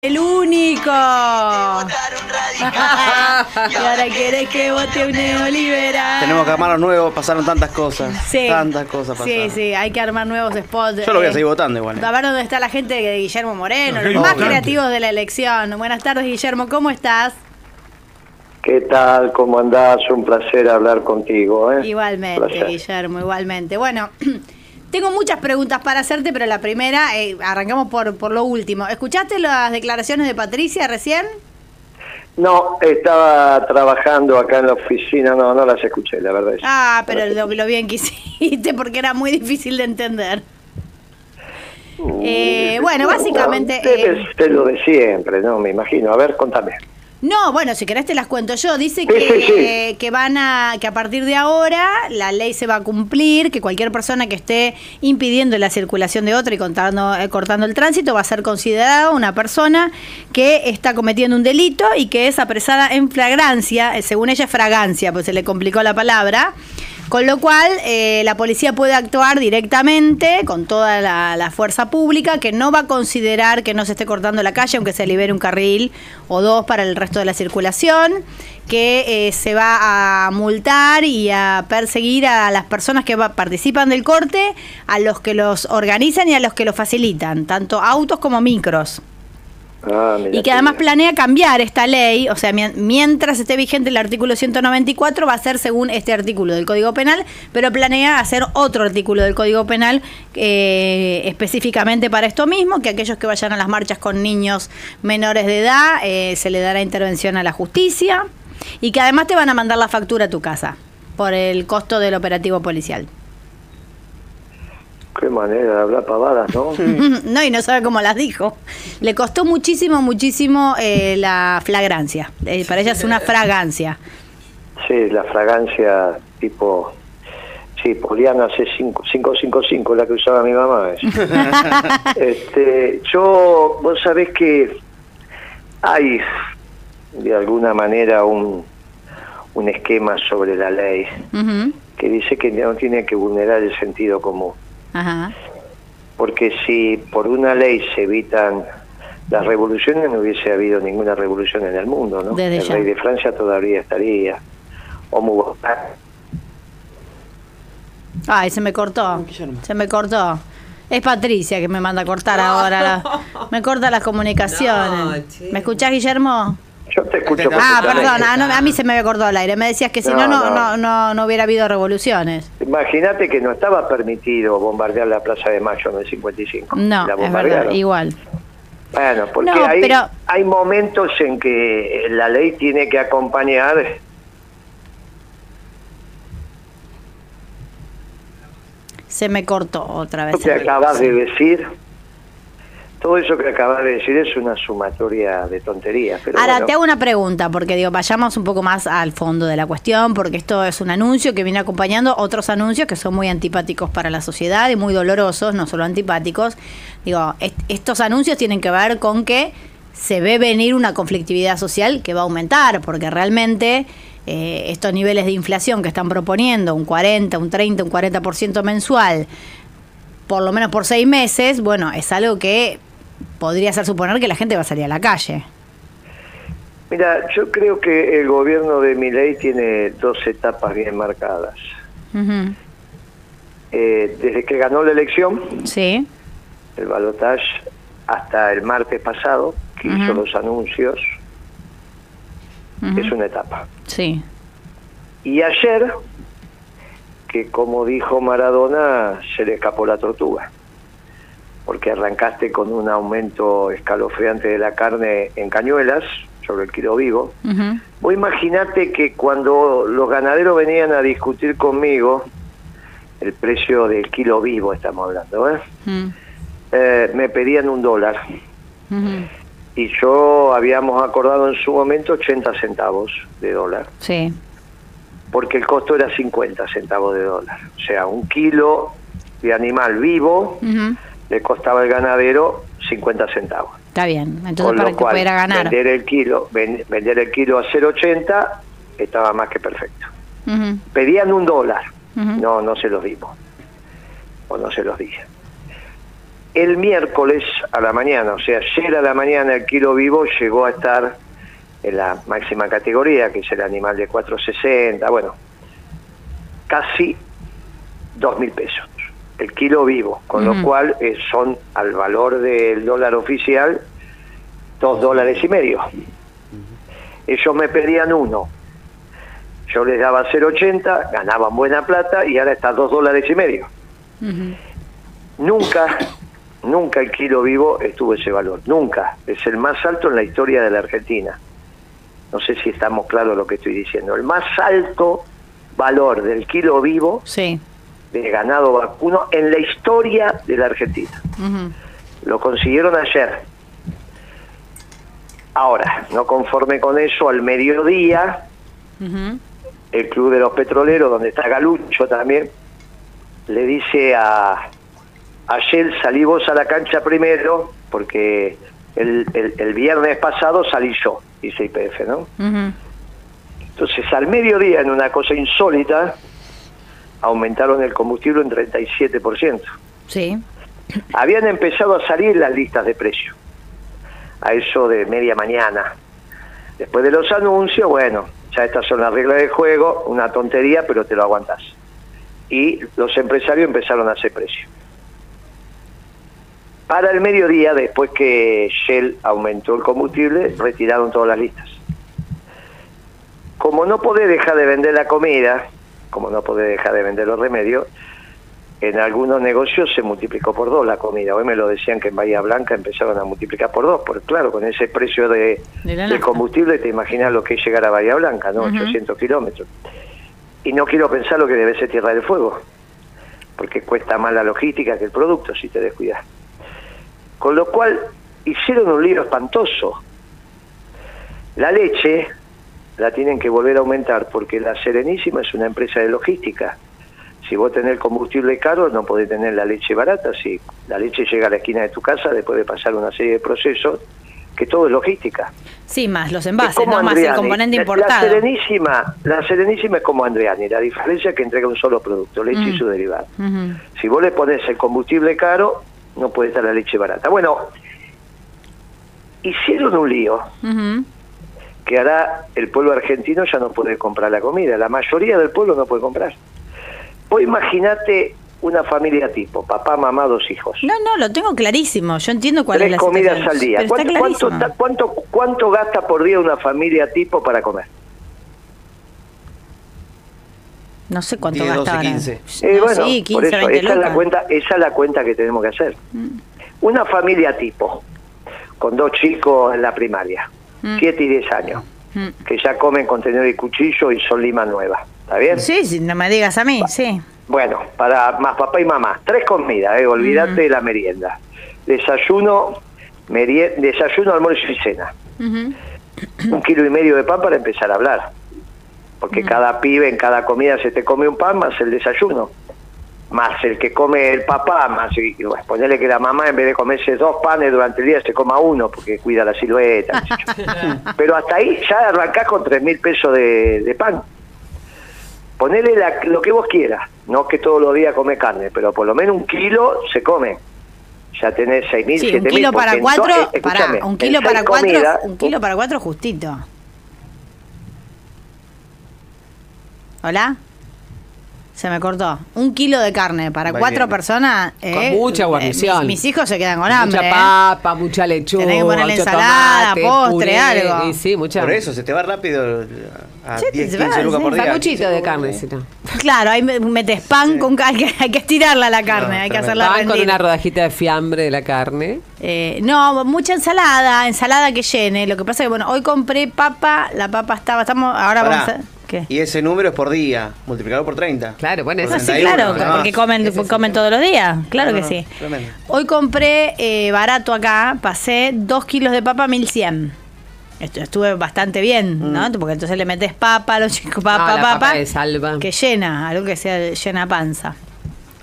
El único. y ahora querés que vote un neoliberal. Tenemos que armar los nuevos, pasaron tantas cosas. Sí. Tantas cosas Sí, pasaron. sí, hay que armar nuevos spots. Yo lo voy a Eh, seguir votando igual. ¿eh? A ver dónde está la gente de Guillermo Moreno, los más creativos de la elección. Buenas tardes, Guillermo, ¿cómo estás? ¿Qué tal? ¿Cómo andás? Un placer hablar contigo. ¿eh? Igualmente, Placer. Guillermo, igualmente. Bueno, tengo muchas preguntas para hacerte, pero la primera, eh, arrancamos por, por lo último. ¿Escuchaste las declaraciones de Patricia recién? No, estaba trabajando acá en la oficina, no, no las escuché, la verdad. es- Ah, pero no lo, lo bien que hiciste porque era muy difícil de entender. Eh, bueno, básicamente, No, eh, debe ser lo de siempre, ¿no? Me imagino. A ver, contame. No, bueno, si querés te las cuento yo. Dice Sí, que, sí, sí. que van a, que a partir de ahora la ley se va a cumplir, que cualquier persona que esté impidiendo la circulación de otra y cortando, eh, cortando el tránsito va a ser considerada una persona que está cometiendo un delito y que es apresada en flagrancia, eh, según ella es fragancia, pues se le complicó la palabra. Con lo cual, eh, la policía puede actuar directamente con toda la, fuerza pública, que no va a considerar que no se esté cortando la calle, aunque se libere un carril o dos para el resto de la circulación, que eh, se va a multar y a perseguir a las personas que va- participan del corte, a los que los organizan y a los que los facilitan, tanto autos como micros. Ah, Y que además planea cambiar esta ley, o sea, mien- mientras esté vigente el artículo 194 va a ser según este artículo del Código Penal, pero planea hacer otro artículo del Código Penal eh, específicamente para esto mismo, que aquellos que vayan a las marchas con niños menores de edad eh, se le dará intervención a la justicia y que además te van a mandar la factura a tu casa por el costo del operativo policial. Qué manera de hablar pavadas, ¿no? No, y no sabe cómo las dijo. Le costó muchísimo, muchísimo eh, la flagrancia. Eh, para ella es una fragancia. Sí, la fragancia tipo... Sí, Poliana C555, la que usaba mi mamá. es. este, yo, vos sabés que hay de alguna manera un, un esquema sobre la ley que dice que no tiene que vulnerar el sentido común. Ajá. Porque si por una ley se evitan las revoluciones, no hubiese habido ninguna revolución en el mundo, ¿no? Desde el ya. rey de Francia todavía estaría. O Mubarak. Ay, se me cortó. Se me cortó. Es Patricia que me manda a cortar ahora. la- me corta las comunicaciones. No. ¿Me escuchás, Guillermo? Yo te escucho Ah, perdón, ah, no, a mí se me había cortado el aire. Me decías que si no, No, no, no, no. hubiera habido revoluciones. Imagínate que no estaba permitido bombardear la Plaza de Mayo en el 55. No, La es verdad, igual. Bueno, porque No, hay, pero- hay momentos en que la ley tiene que acompañar Se me cortó otra vez. lo que acabas de decir. Todo eso que acabas de decir es una sumatoria de tonterías. Pero Ahora, bueno. te hago una pregunta, porque digo, vayamos un poco más al fondo de la cuestión, porque esto es un anuncio que viene acompañando otros anuncios que son muy antipáticos para la sociedad y muy dolorosos, no solo antipáticos. Digo, est- estos anuncios tienen que ver con que se ve venir una conflictividad social que va a aumentar, porque realmente eh, estos niveles de inflación que están proponiendo, un 40, un 30, un 40% mensual, por lo menos por seis meses, bueno, es algo que podría hacer suponer que la gente va a salir a la calle. Mira, yo creo que el gobierno de Milei tiene dos etapas bien marcadas. Eh, desde que ganó la elección, Sí. el balotaje, hasta el martes pasado, que hizo los anuncios, Ujú. es una etapa. Sí. Y ayer, que como dijo Maradona, se le escapó la tortuga, porque arrancaste con un aumento escalofriante de la carne en cañuelas, sobre el kilo vivo. Ujú. Vos imaginate que cuando los ganaderos venían a discutir conmigo, el precio del kilo vivo estamos hablando, ¿eh? Eh, me pedían un dólar. Y yo habíamos acordado en su momento 80 centavos de dólar. Sí. porque el costo era 50 centavos de dólar. O sea, un kilo de animal vivo. Le costaba al ganadero 50 centavos. Está bien. Entonces, Con para lo que cual, pudiera ganar. vender el kilo, ven- vender el kilo a 0.80 estaba más que perfecto. Pedían un dólar. No, no se los dimos. O no se los dije. El miércoles a la mañana, o sea, ayer a la mañana el kilo vivo llegó a estar en la máxima categoría, que es el animal de 460, bueno, casi dos mil pesos el kilo vivo, con lo cual eh, son al valor del dólar oficial dos dólares y medio. Ellos me pedían uno, yo les daba 0,80, ganaban buena plata y ahora está dos dólares y medio. Nunca, nunca el kilo vivo estuvo ese valor, nunca. Es el más alto en la historia de la Argentina. No sé si estamos claros lo que estoy diciendo. El más alto valor del kilo vivo Sí. De ganado vacuno en la historia de la Argentina. Lo consiguieron ayer. Ahora, no conforme con eso, al mediodía, el Club de los Petroleros, donde está Galucho también, le dice a, a Shell, salí vos a la cancha primero, porque el, el- el viernes pasado salí yo, dice IPF, ¿no? Entonces, al mediodía, en una cosa insólita, aumentaron el combustible en 37%. Sí. Habían empezado a salir las listas de precios, a eso de media mañana. Después de los anuncios, bueno, ya estas son las reglas del juego, una tontería, pero te lo aguantás. Y los empresarios empezaron a hacer precio. Para el mediodía, después que Shell aumentó el combustible, retiraron todas las listas. Como no podés dejar de vender la comida, como no podés dejar de vender los remedios, en algunos negocios se multiplicó por dos la comida. Hoy me lo decían que en Bahía Blanca empezaron a multiplicar por dos, porque claro, con ese precio de, combustible te imaginas lo que es llegar a Bahía Blanca, ¿no? Ujú. 800 kilómetros. Y no quiero pensar lo que debe ser Tierra del Fuego, porque cuesta más la logística que el producto si te descuidas. Con lo cual hicieron un lío espantoso. La leche la tienen que volver a aumentar porque la Serenísima es una empresa de logística. Si vos tenés combustible caro, no podés tener la leche barata. Si la leche llega a la esquina de tu casa, después de pasar una serie de procesos, que todo es logística. Sí, más los Es envases, no más el componente importado. La Serenísima, la Serenísima es como Andriani. La diferencia es que entrega un solo producto, leche y Mm. su derivado. Si vos le pones el combustible caro, no puede estar la leche barata. Bueno, hicieron un lío. Que hará el pueblo argentino ya no puede comprar la comida. La mayoría del pueblo no puede comprar. Vos imaginate una familia tipo, papá, mamá, dos hijos. No, no, lo tengo clarísimo. Yo entiendo cuál es Tres la comidas situación. al día. ¿Cuánto, cuánto, cuánto, cuánto gasta por día una familia tipo para comer? No sé cuánto 10, 12, gasta ahora. 15. Eh, No, bueno, sí, por 15, eso, 20 esa es, la. Mm. cuenta, esa es la cuenta que tenemos que hacer. Una familia tipo, con dos chicos en la primaria, Mm. 7 y 10 años, Mm. que ya comen con tenedor y cuchillo y son lima nueva. ¿Está bien? Sí, no me digas a mí, sí. Bueno, para más papá y mamá, tres comidas, eh, olvídate de la merienda. Desayuno, merie- desayuno, almuerzo y cena. Un kilo y medio de pan para empezar a hablar. Porque cada pibe en cada comida se te come un pan más el desayuno. Más el que come el papá, más y, y bueno, ponerle que la mamá en vez de comerse dos panes durante el día se coma uno porque cuida la silueta. Pero hasta ahí ya arrancás con tres mil pesos de, de pan. Ponele la- lo que vos quieras. No que todos los días come carne, pero por lo menos un kilo se come. Ya tenés seis mil, Sí, un siete mil. kilo para porque en cuatro, eh, un kilo para cuatro, un kilo para cuatro justito. ¿Hola? Se me cortó. Un kilo de carne para cuatro personas. eh, mucha eh, guarnición. mis, mis hijos se quedan con hambre. Mucha eh. papa, mucha lechuga. Tenés que ponerle ensalada, tomate, postre, puré, algo. y sí, mucha. Por eso se te va rápido a Sí, 10, se va, 15 lucas sí. por día. 15 de carne, sí. si no. Claro, ahí me- metes pan con cal- hay que, estirarla la carne, No, hay que hacerla Pan con una rodajita de fiambre de la carne. Eh, no, mucha ensalada, ensalada que llene. Lo que pasa es que, bueno, hoy compré papa, la papa estaba, estamos, ahora Pará. vamos a... ¿Qué? Y ese número es por día, multiplicado por 30. Claro, bueno, eso sí, 31, claro, porque comen, comen todos los días, claro No, que no, sí. tremendo. Hoy compré eh, barato acá, pasé dos kilos de papa 1100. Estu- Estuve bastante bien, ¿no? Porque entonces le metes papa a los chicos, papa, Mm. No, la papa, papa de salva. que llena, algo que sea llena panza.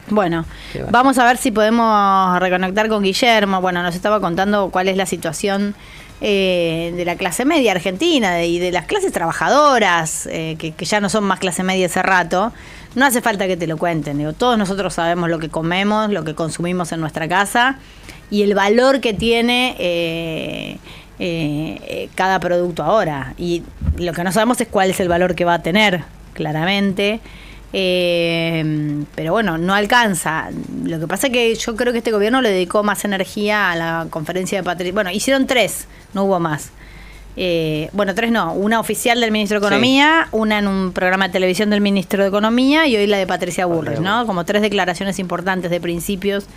Bueno, vamos a ver si podemos reconectar con Guillermo. Bueno, nos estaba contando cuál es la situación eh, de la clase media argentina y de las clases trabajadoras, eh, que, que ya no son más clase media hace rato, no hace falta que te lo cuenten. Digo, todos nosotros sabemos lo que comemos, lo que consumimos en nuestra casa y el valor que tiene eh, cada producto ahora. Y lo que no sabemos es cuál es el valor que va a tener, claramente. Eh, pero bueno, no alcanza. Lo que pasa es que yo creo que este gobierno le dedicó más energía a la conferencia de Patricia. Bueno, hicieron tres, no hubo más. Eh, bueno, tres no. Una oficial del ministro de Economía, una en un programa de televisión del ministro de Economía y hoy la de Patricia Burris, ¿no? Como tres declaraciones importantes de principios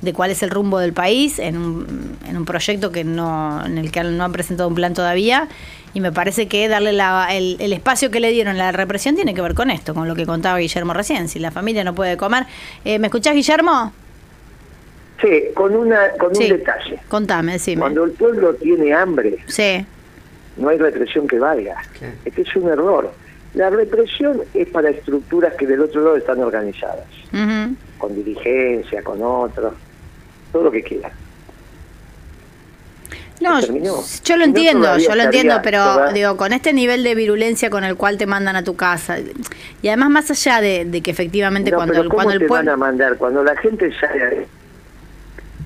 de cuál es el rumbo del país en un, en un proyecto que no, en el que no han presentado un plan todavía. Y me parece que darle la- el, el espacio que le dieron a la represión tiene que ver con esto, con lo que contaba Guillermo recién. Si la familia no puede comer. Eh, ¿Me escuchás, Guillermo? Sí, con, una, con Sí. un detalle. Contame, decime. Cuando el pueblo tiene hambre, Sí. No hay represión que valga. Claro. Este es un error. La represión es para estructuras que del otro lado están organizadas, con dirigencia, con otros, todo lo que quieran. No, yo lo entiendo, yo lo entiendo, pero toda- digo, con este nivel de virulencia con el cual te mandan a tu casa, y además más allá de, de que efectivamente No, cuando, pero el, ¿cómo cuando el te van pueblo... a mandar? Cuando la gente sale, hay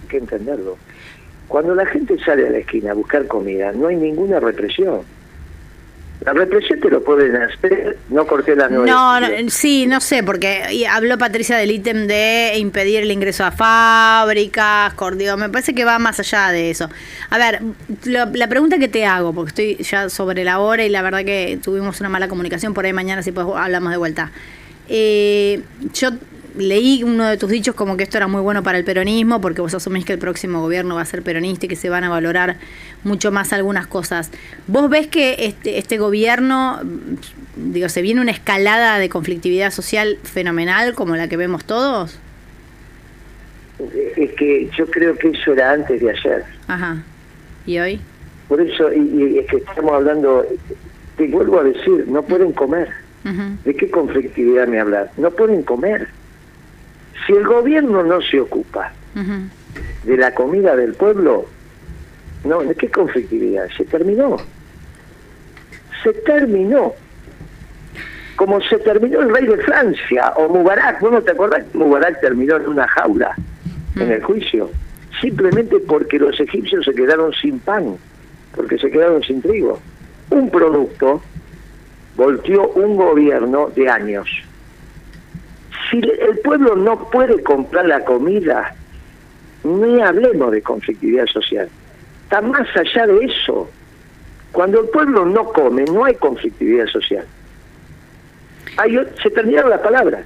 que entenderlo. Cuando la gente sale a la esquina a buscar comida, no hay ninguna represión. La represión te lo pueden hacer, no corté la nueve. No, no, sí, no sé, porque habló Patricia del ítem de impedir el ingreso a fábricas, cor- digo, me parece que va más allá de eso. A ver, lo- la pregunta que te hago, porque estoy ya sobre la hora y la verdad que tuvimos una mala comunicación, por ahí mañana si pues hablamos de vuelta. Eh, yo leí uno de tus dichos como que esto era muy bueno para el peronismo, porque vos asumís que el próximo gobierno va a ser peronista y que se van a valorar mucho más algunas cosas. ¿Vos ves que este, este gobierno, digo, se viene una escalada de conflictividad social fenomenal como la que vemos todos? Es que yo creo que eso era antes de ayer. Ajá. ¿Y hoy? Por eso, y, y es que estamos hablando, te vuelvo a decir, no pueden comer. ¿De qué conflictividad me hablas? No pueden comer. Si el gobierno no se ocupa de la comida del pueblo, no, ¿de qué conflictividad? Se terminó. Se terminó. Como se terminó el rey de Francia o Mubarak. ¿Vos no te acordás que Mubarak terminó en una jaula en el juicio? Simplemente porque los egipcios se quedaron sin pan, porque se quedaron sin trigo. Un producto volteó un gobierno de años. Si el pueblo no puede comprar la comida, ni hablemos de conflictividad social. Está más allá de eso. Cuando el pueblo no come, no hay conflictividad social. Hay se terminaron las palabras.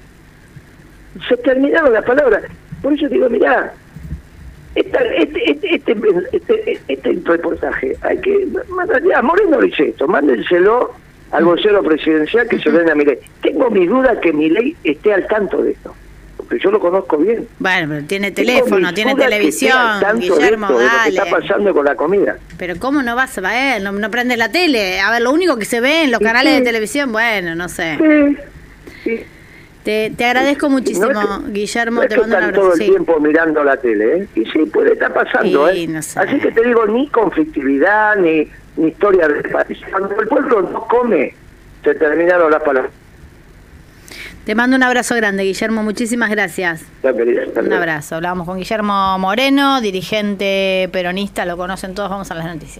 Se terminaron las palabras. Por eso digo, mirá, esta- este, este, este, este, este reportaje, hay que a Moreno dice esto, mándenselo al vocero presidencial que se lo den a Milei. Tengo mis dudas que Milei esté al tanto de esto, porque yo lo conozco bien. Bueno, pero tiene teléfono, tiene televisión, de Guillermo, de lo que dale. está pasando con la comida. Pero ¿cómo no vas a ver? No, no prendes la tele. A ver, lo único que se ve en los ¿Y canales de televisión, bueno, no sé. Sí, sí. Te, te agradezco muchísimo, No es que- Guillermo. no es te que mando un están abrazo. todo el Sí. tiempo mirando la tele, ¿eh? Y sí, puede estar pasando, Sí, ¿eh? no sé. Así que te digo, ni conflictividad, ni historia del país. Cuando el pueblo no come, se terminaron las palabras. Te mando un abrazo grande, Guillermo. Muchísimas gracias. Un abrazo. Hablábamos con Guillermo Moreno, dirigente peronista, lo conocen todos. Vamos a las noticias.